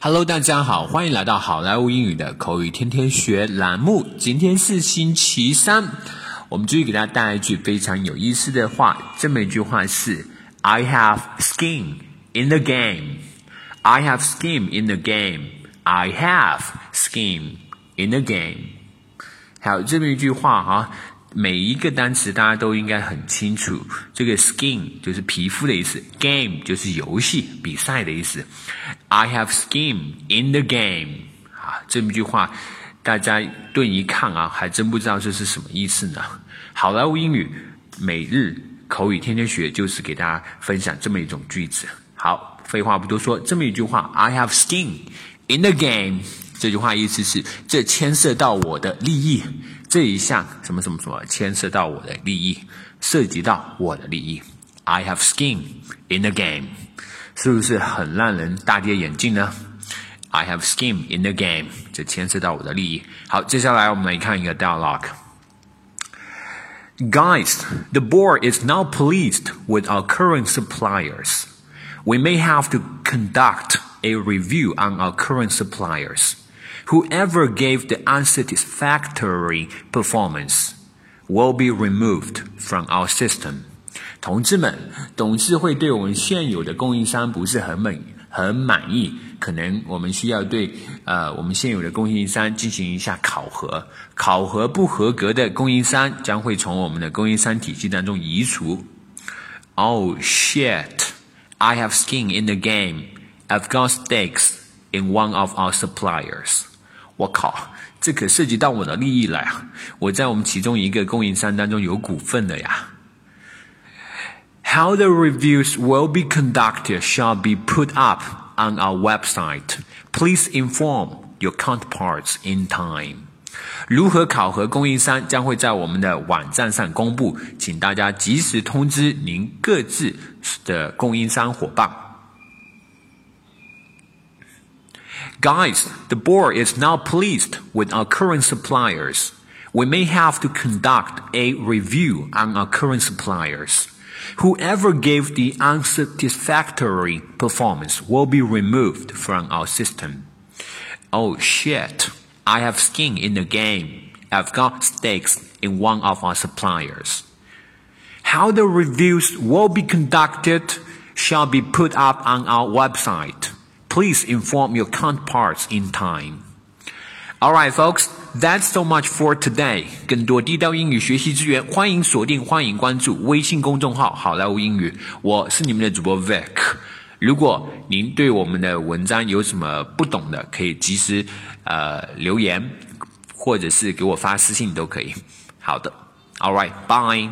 Hello，大家好，欢迎来到好莱坞英语的口语天天学栏目。今天是星期三，我们继续给大家带来一句非常有意思的话。这么一句话是：I have skin in the game. I have skin in the game. I have skin in the game. 还有这么一句话哈。每一个单词大家都应该很清楚，这个 skin 就是皮肤的意思，game 就是游戏比赛的意思。I have skin in the game 啊，这么一句话，大家顿一看啊，还真不知道这是什么意思呢。好莱坞英语每日口语天天学，就是给大家分享这么一种句子。好，废话不多说，这么一句话，I have skin in the game，这句话意思是这牵涉到我的利益。这一项什么什么什么牵涉到我的利益，涉及到我的利益。I have skin in the game，是不是很让人大跌眼镜呢？I have skin in the game，这牵涉到我的利益。好，接下来我们来看一个 dialogue。Guys, the board is now pleased with our current suppliers. We may have to conduct a review on our current suppliers. Whoever gave the unsatisfactory performance will be removed from our system。同志们，董事会对我们现有的供应商不是很满很满意，可能我们需要对呃我们现有的供应商进行一下考核。考核不合格的供应商将会从我们的供应商体系当中移除。Oh shit! I have skin in the game. I've got stakes in one of our suppliers. 我靠，这可涉及到我的利益了呀！我在我们其中一个供应商当中有股份的呀。How the reviews will be conducted shall be put up on our website. Please inform your counterparts in time. 如何考核供应商将会在我们的网站上公布，请大家及时通知您各自的供应商伙伴。Guys, the board is now pleased with our current suppliers. We may have to conduct a review on our current suppliers. Whoever gave the unsatisfactory performance will be removed from our system. Oh shit, I have skin in the game. I've got stakes in one of our suppliers. How the reviews will be conducted shall be put up on our website. Please inform your counterparts in time. Alright, folks, that's so much for today. 更多地道英语学习资源，欢迎锁定、欢迎关注微信公众号“好莱坞英语”。我是你们的主播 Vic。如果您对我们的文章有什么不懂的，可以及时呃留言，或者是给我发私信都可以。好的，Alright, bye.